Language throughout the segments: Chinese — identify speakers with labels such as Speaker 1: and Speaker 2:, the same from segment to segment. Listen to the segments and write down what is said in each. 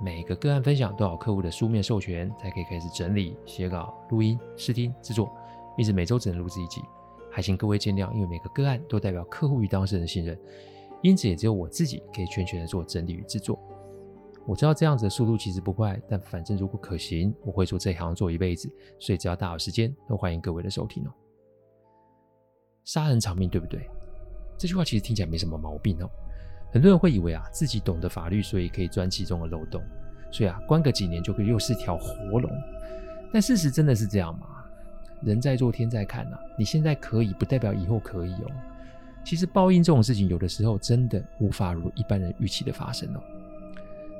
Speaker 1: 每个个案分享都要客户的书面授权才可以开始整理、写稿、录音、试听、制作，因此每周只能录制一集，还请各位见谅。因为每个个案都代表客户与当事人的信任，因此也只有我自己可以全权的做整理与制作。我知道这样子的速度其实不快，但反正如果可行，我会做这行做一辈子，所以只要大有时间，都欢迎各位的收听哦。杀人偿命，对不对？这句话其实听起来没什么毛病哦。很多人会以为啊，自己懂得法律，所以可以钻其中的漏洞，所以啊，关个几年就可以又是条活龙。但事实真的是这样吗？人在做天在看啊，你现在可以，不代表以后可以哦。其实报应这种事情，有的时候真的无法如一般人预期的发生哦。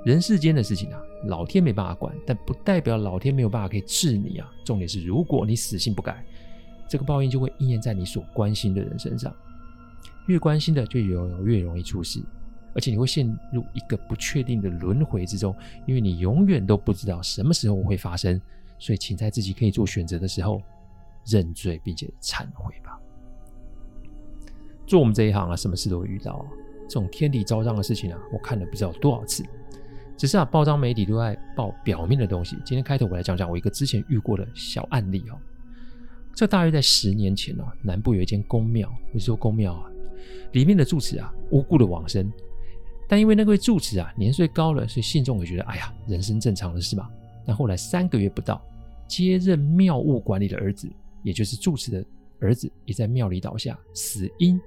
Speaker 1: 人世间的事情啊，老天没办法管，但不代表老天没有办法可以治你啊。重点是，如果你死性不改，这个报应就会应验在你所关心的人身上。越关心的，就有越容易出事。而且你会陷入一个不确定的轮回之中，因为你永远都不知道什么时候会发生，所以请在自己可以做选择的时候认罪并且忏悔吧。做我们这一行啊，什么事都会遇到啊，这种天理昭彰的事情啊，我看了不知道多少次。只是啊，报章媒体都在报表面的东西。今天开头我来讲讲我一个之前遇过的小案例哦。这大约在十年前啊，南部有一间宫庙，我说宫庙啊，里面的住持啊，无故的往生。但因为那位住持啊年岁高了，所以信众也觉得哎呀，人生正常的事嘛。但后来三个月不到，接任庙务管理的儿子，也就是住持的儿子，也在庙里倒下，死因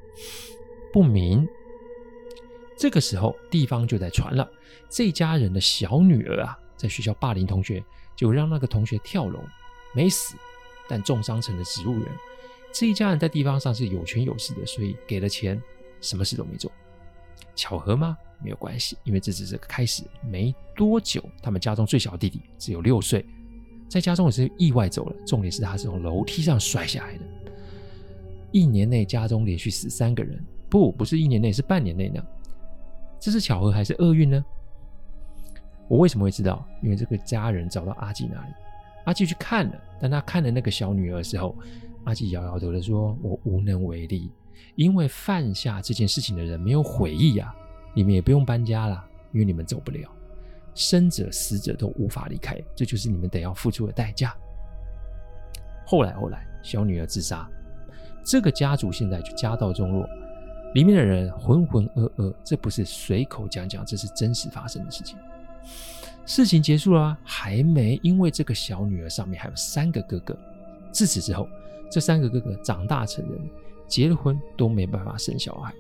Speaker 1: 不明。这个时候，地方就在传了，这家人的小女儿啊，在学校霸凌同学，就让那个同学跳楼，没死，但重伤成了植物人。这一家人在地方上是有权有势的，所以给了钱，什么事都没做。巧合吗？没有关系，因为这只是个开始。没多久，他们家中最小的弟弟只有六岁，在家中也是意外走了。重点是他是从楼梯上摔下来的。一年内，家中连续死三个人，不，不是一年内，是半年内呢。这是巧合还是厄运呢？我为什么会知道？因为这个家人找到阿纪那里，阿纪去看了，但他看了那个小女儿的时候，阿纪摇摇头的说：“我无能为力，因为犯下这件事情的人没有悔意啊。”你们也不用搬家了，因为你们走不了，生者死者都无法离开，这就是你们得要付出的代价。后来后来，小女儿自杀，这个家族现在就家道中落，里面的人浑浑噩噩，这不是随口讲讲，这是真实发生的事情。事情结束了，还没，因为这个小女儿上面还有三个哥哥，自此之后，这三个哥哥长大成人，结了婚都没办法生小孩。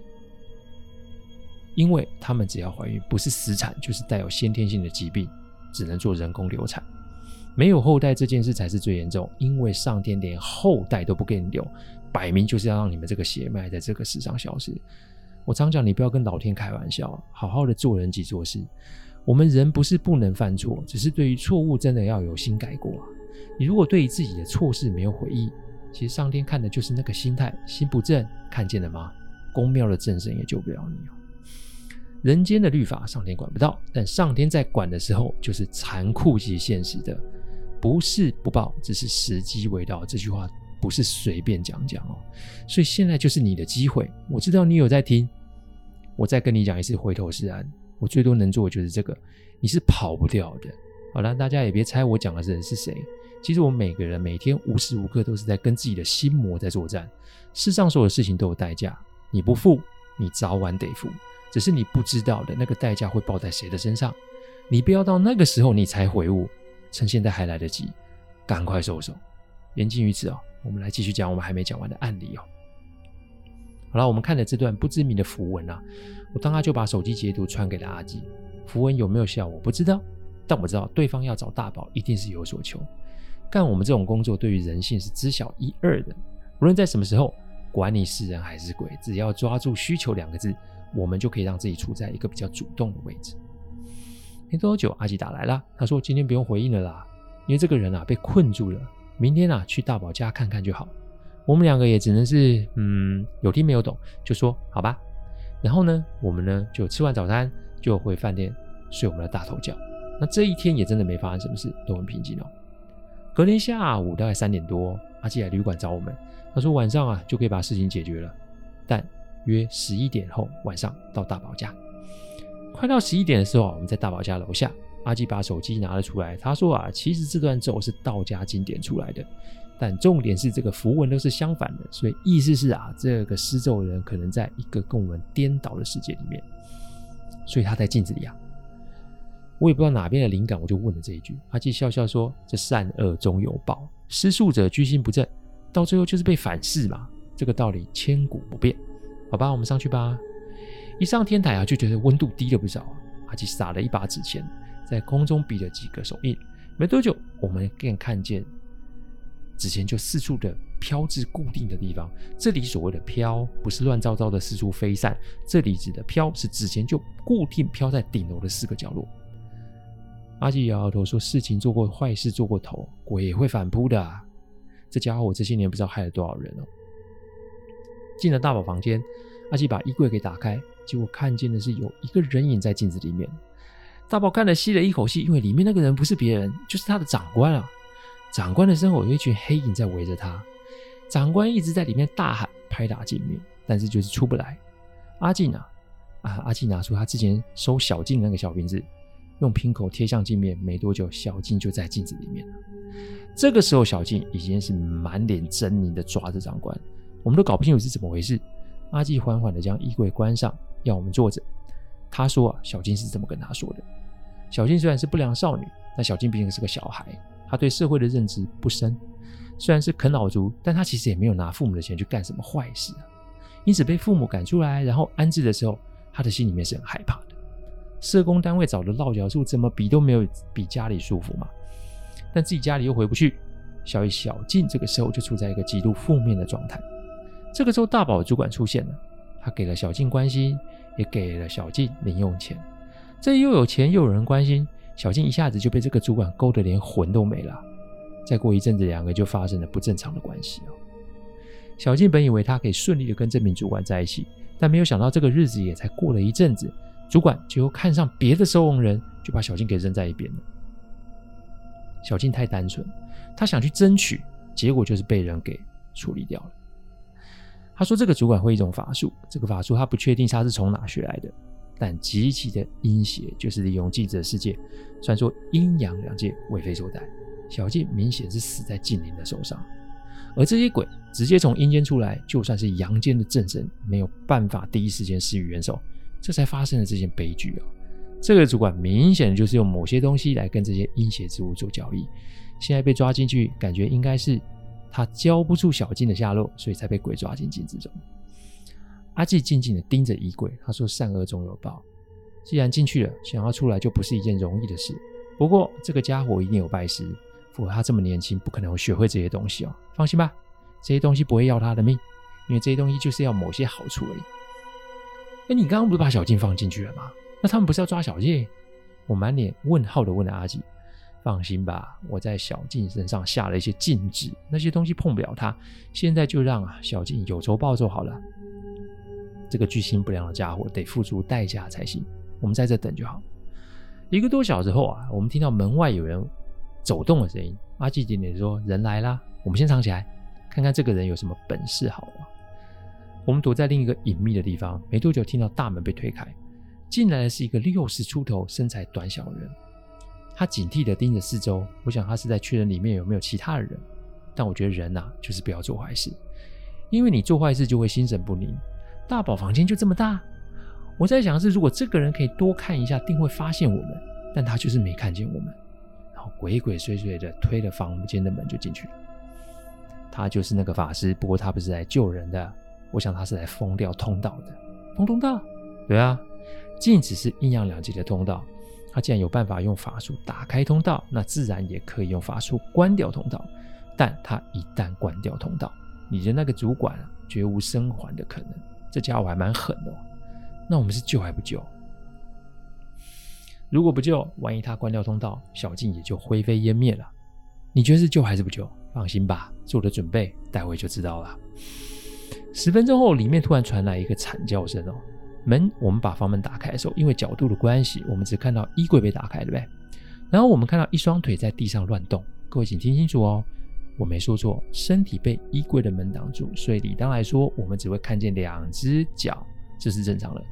Speaker 1: 因为他们只要怀孕，不是死产就是带有先天性的疾病，只能做人工流产。没有后代这件事才是最严重，因为上天连后代都不给你留，摆明就是要让你们这个血脉在这个世上消失。我常讲，你不要跟老天开玩笑，好好的做人及做事。我们人不是不能犯错，只是对于错误真的要有心改过。你如果对于自己的错事没有悔意，其实上天看的就是那个心态，心不正，看见了吗？宫庙的正神也救不了你哦。人间的律法，上天管不到，但上天在管的时候，就是残酷及现实的，不是不报，只是时机未到。这句话不是随便讲讲哦，所以现在就是你的机会。我知道你有在听，我再跟你讲一次，回头是岸。我最多能做的就是这个，你是跑不掉的。好了，大家也别猜我讲的人是谁。其实我们每个人每天无时无刻都是在跟自己的心魔在作战。世上所有的事情都有代价，你不付，你早晚得付。只是你不知道的那个代价会报在谁的身上，你不要到那个时候你才悔悟，趁现在还来得及，赶快收手。言尽于此哦，我们来继续讲我们还没讲完的案例哦。好了，我们看了这段不知名的符文啊，我当他就把手机截图传给了阿基。符文有没有效我不知道，但我知道对方要找大宝一定是有所求。干我们这种工作，对于人性是知晓一二的，无论在什么时候，管你是人还是鬼，只要抓住需求两个字。我们就可以让自己处在一个比较主动的位置。没多久，阿吉打来了，他说今天不用回应了啦，因为这个人啊被困住了，明天啊去大宝家看看就好。我们两个也只能是嗯有听没有懂，就说好吧。然后呢，我们呢就吃完早餐就回饭店睡我们的大头觉。那这一天也真的没发生什么事，都很平静哦。隔天下午大概三点多，阿基来旅馆找我们，他说晚上啊就可以把事情解决了，但约十一点后晚上到大宝家。快到十一点的时候啊，我们在大宝家楼下，阿基把手机拿了出来，他说啊，其实这段咒是道家经典出来的，但重点是这个符文都是相反的，所以意思是啊，这个施咒人可能在一个跟我们颠倒的世界里面，所以他在镜子里啊。我也不知道哪边的灵感，我就问了这一句。阿吉笑笑说：“这善恶终有报，施术者居心不正，到最后就是被反噬嘛。这个道理千古不变。好吧，我们上去吧。一上天台啊，就觉得温度低了不少。阿吉撒了一把纸钱，在空中比了几个手印。没多久，我们便看见纸钱就四处的飘至固定的地方。这里所谓的飘，不是乱糟糟的四处飞散，这里指的飘是纸钱就固定飘在顶楼的四个角落。”阿吉摇摇头说：“事情做过，坏事做过头，鬼也会反扑的啊。这家伙，这些年不知道害了多少人哦。”进了大宝房间，阿吉把衣柜给打开，结果看见的是有一个人影在镜子里面。大宝看了吸了一口气，因为里面那个人不是别人，就是他的长官啊。长官的身后有一群黑影在围着他，长官一直在里面大喊拍打镜面，但是就是出不来。阿吉呢？啊，阿吉拿出他之前收小静那个小瓶子。用瓶口贴向镜面，没多久，小静就在镜子里面了。这个时候，小静已经是满脸狰狞的抓着长官，我们都搞不清楚是怎么回事。阿纪缓缓的将衣柜关上，要我们坐着。他说：“啊，小静是这么跟他说的。小静虽然是不良少女，但小静毕竟是个小孩，她对社会的认知不深。虽然是啃老族，但她其实也没有拿父母的钱去干什么坏事啊。因此被父母赶出来，然后安置的时候，她的心里面是很害怕的。”社工单位找的落脚处怎么比都没有比家里舒服嘛，但自己家里又回不去，小姨小静这个时候就处在一个极度负面的状态。这个时候大宝主管出现了，他给了小静关心，也给了小静零用钱。这又有钱又有人关心，小静一下子就被这个主管勾得连魂都没了。再过一阵子，两个就发生了不正常的关系哦。小静本以为她可以顺利的跟这名主管在一起，但没有想到这个日子也才过了一阵子。主管就看上别的收容人，就把小静给扔在一边了。小静太单纯，他想去争取，结果就是被人给处理掉了。他说：“这个主管会一种法术，这个法术他不确定他是从哪学来的，但极其的阴邪，就是利用记者的世界，传说阴阳两界为非所逮。小静明显是死在镜灵的手上，而这些鬼直接从阴间出来，就算是阳间的正神，没有办法第一时间施予援手。”这才发生了这件悲剧啊！这个主管明显就是用某些东西来跟这些阴邪之物做交易，现在被抓进去，感觉应该是他交不出小静的下落，所以才被鬼抓进镜子中。阿纪静静的盯着衣柜，他说：“善恶终有报，既然进去了，想要出来就不是一件容易的事。不过这个家伙一定有拜师，否则他这么年轻，不可能学会这些东西哦。放心吧，这些东西不会要他的命，因为这些东西就是要某些好处而已。”哎，你刚刚不是把小静放进去了吗？那他们不是要抓小静？我满脸问号的问了阿吉：“放心吧，我在小静身上下了一些禁制，那些东西碰不了她。现在就让啊小静有仇报仇好了。这个居心不良的家伙得付出代价才行。我们在这等就好。”一个多小时后啊，我们听到门外有人走动的声音。阿吉点点头说：“人来啦，我们先藏起来，看看这个人有什么本事好了。”我们躲在另一个隐秘的地方，没多久听到大门被推开，进来的是一个六十出头、身材短小的人。他警惕地盯着四周，我想他是在确认里面有没有其他的人。但我觉得人呐、啊，就是不要做坏事，因为你做坏事就会心神不宁。大宝房间就这么大，我在想是，如果这个人可以多看一下，定会发现我们。但他就是没看见我们，然后鬼鬼祟祟地推了房间的门就进去了。他就是那个法师，不过他不是来救人的。我想他是来封掉通道的，封通道？对啊，镜子是阴阳两极的通道，他既然有办法用法术打开通道，那自然也可以用法术关掉通道。但他一旦关掉通道，你的那个主管啊，绝无生还的可能。这家伙还蛮狠的。那我们是救还不救？如果不救，万一他关掉通道，小静也就灰飞烟灭了。你觉得是救还是不救？放心吧，做的准备，待会就知道了。十分钟后，里面突然传来一个惨叫声哦。门，我们把房门打开的时候，因为角度的关系，我们只看到衣柜被打开，对不对？然后我们看到一双腿在地上乱动。各位请听清楚哦，我没说错，身体被衣柜的门挡住，所以理当来说，我们只会看见两只脚，这是正常的。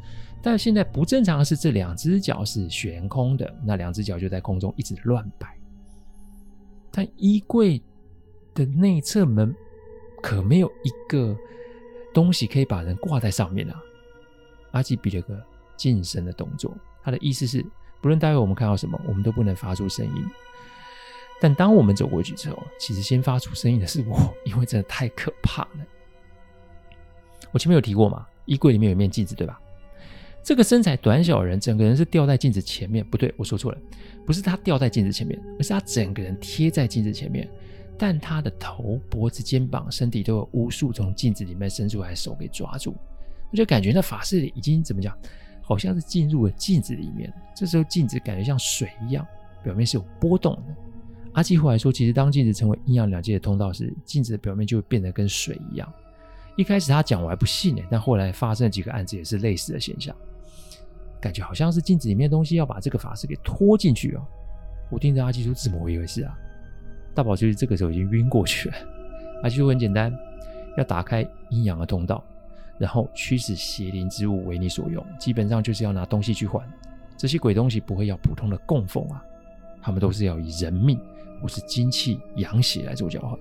Speaker 1: 但现在不正常的是，这两只脚是悬空的，那两只脚就在空中一直乱摆。但衣柜的内侧门可没有一个东西可以把人挂在上面啊！阿基比了个噤声的动作，他的意思是，不论待会我们看到什么，我们都不能发出声音。但当我们走过去之后，其实先发出声音的是我，因为真的太可怕了。我前面有提过嘛，衣柜里面有面镜子，对吧？这个身材短小的人，整个人是吊在镜子前面。不对，我说错了，不是他吊在镜子前面，而是他整个人贴在镜子前面。但他的头、脖子、肩膀、身体都有无数从镜子里面伸出来的手给抓住。我就感觉那法师已经怎么讲，好像是进入了镜子里面。这时候镜子感觉像水一样，表面是有波动的。阿基后来说，其实当镜子成为阴阳两界的通道时，镜子的表面就会变得跟水一样。一开始他讲我还不信呢，但后来发生了几个案子也是类似的现象。感觉好像是镜子里面的东西要把这个法师给拖进去哦。我听着阿基说怎么回事啊？大宝就是这个时候已经晕过去了。阿基说很简单，要打开阴阳的通道，然后驱使邪灵之物为你所用，基本上就是要拿东西去换。这些鬼东西不会要普通的供奉啊，他们都是要以人命或是精气阳血来做交换。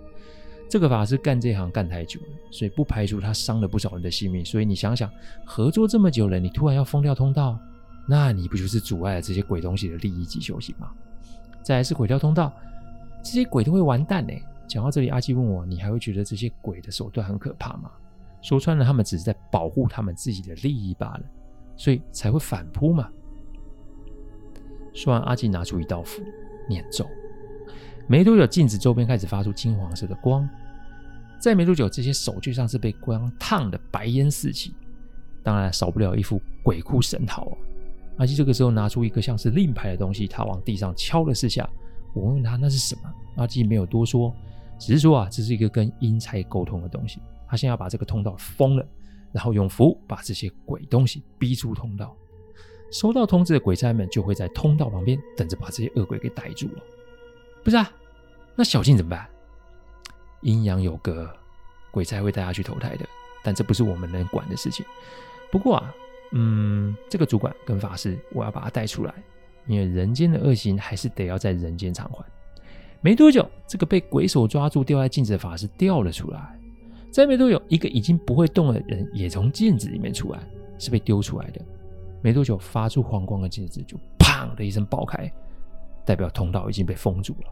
Speaker 1: 这个法师干这行干太久了，所以不排除他伤了不少人的性命。所以你想想，合作这么久了，你突然要封掉通道，那你不就是阻碍了这些鬼东西的利益及修行吗？再来是鬼掉通道，这些鬼都会完蛋呢。讲到这里，阿基问我：“你还会觉得这些鬼的手段很可怕吗？”说穿了，他们只是在保护他们自己的利益罢了，所以才会反扑嘛。说完，阿基拿出一道符，念咒，没多久，镜子周边开始发出金黄色的光。再没多久，这些手就像是被光烫的白烟四起，当然少不了一副鬼哭神嚎啊。阿基这个时候拿出一个像是令牌的东西，他往地上敲了四下。我问他那是什么，阿基没有多说，只是说啊，这是一个跟阴差沟通的东西。他现在要把这个通道封了，然后用符把这些鬼东西逼出通道。收到通知的鬼差们就会在通道旁边等着把这些恶鬼给逮住了。不是啊，那小静怎么办？阴阳有隔，鬼差会带他去投胎的，但这不是我们能管的事情。不过啊，嗯，这个主管跟法师，我要把他带出来，因为人间的恶行还是得要在人间偿还。没多久，这个被鬼手抓住吊在镜子的法师掉了出来。再没多久，一个已经不会动的人也从镜子里面出来，是被丢出来的。没多久，发出黄光的镜子就砰的一声爆开，代表通道已经被封住了。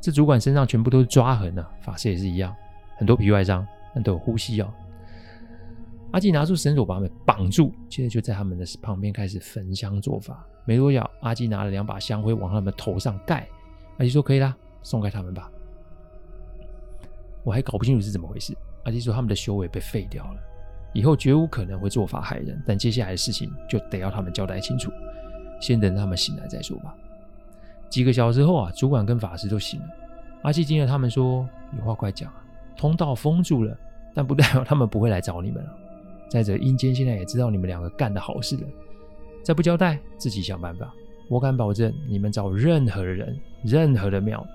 Speaker 1: 这主管身上全部都是抓痕、啊，法师也是一样，很多皮外伤，但都有呼吸哦。阿基拿出绳索把他们绑住，接着就在他们的旁边开始焚香做法。没多久，阿基拿了两把香灰往他们头上盖。阿基说：“可以啦，松开他们吧。”我还搞不清楚是怎么回事。阿基说：“他们的修为被废掉了，以后绝无可能会做法害人。但接下来的事情就得要他们交代清楚，先等他们醒来再说吧。”几个小时后啊，主管跟法师都醒了。阿基听了他们说：“有话快讲啊！通道封住了，但不代表他们不会来找你们了。再者，阴间现在也知道你们两个干的好事了，再不交代，自己想办法。我敢保证，你们找任何的人、任何的庙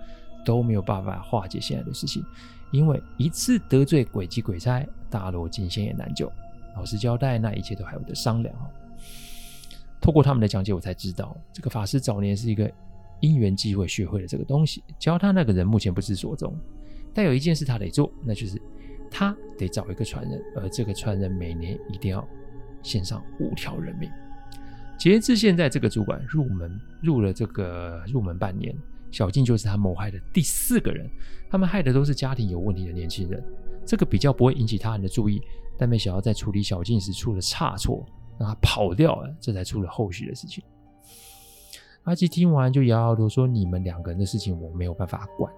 Speaker 1: 都没有办法化解现在的事情，因为一次得罪鬼及鬼差，大罗金仙也难救。老实交代，那一切都还有得商量。透过他们的讲解，我才知道，这个法师早年是一个。因缘际会学会了这个东西，教他那个人目前不知所踪，但有一件事他得做，那就是他得找一个传人，而这个传人每年一定要献上五条人命。截至现在，这个主管入门入了这个入门半年，小静就是他谋害的第四个人，他们害的都是家庭有问题的年轻人，这个比较不会引起他人的注意，但没想到在处理小静时出了差错，让他跑掉了，这才出了后续的事情。阿吉听完就摇摇头说：“你们两个人的事情我没有办法管，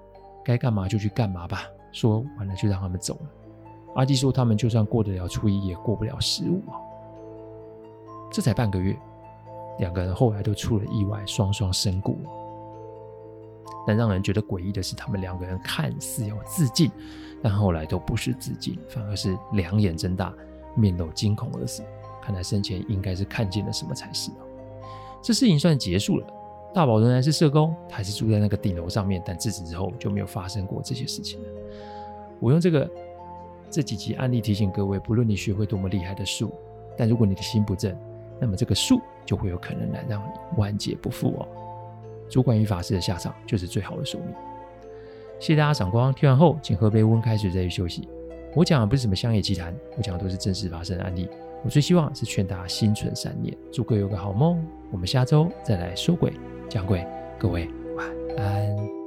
Speaker 1: 该干嘛就去干嘛吧。”说完了就让他们走了。阿基说：“他们就算过得了初一，也过不了十五啊。”这才半个月，两个人后来都出了意外，双双身故。但让人觉得诡异的是，他们两个人看似要自尽，但后来都不是自尽，反而是两眼睁大，面露惊恐而死。看来生前应该是看见了什么才是。这事情算结束了。大宝仍然是社工，还是住在那个顶楼上面，但自此之后就没有发生过这些事情了。我用这个这几集案例提醒各位，不论你学会多么厉害的术，但如果你的心不正，那么这个术就会有可能来让你万劫不复哦。主管与法师的下场就是最好的宿命。谢谢大家赏光，听完后请喝杯温开水再去休息。我讲的不是什么乡野奇谈，我讲的都是真实发生的案例。我最希望是劝大家心存善念，祝各位有个好梦。我们下周再来说鬼讲鬼，各位晚安。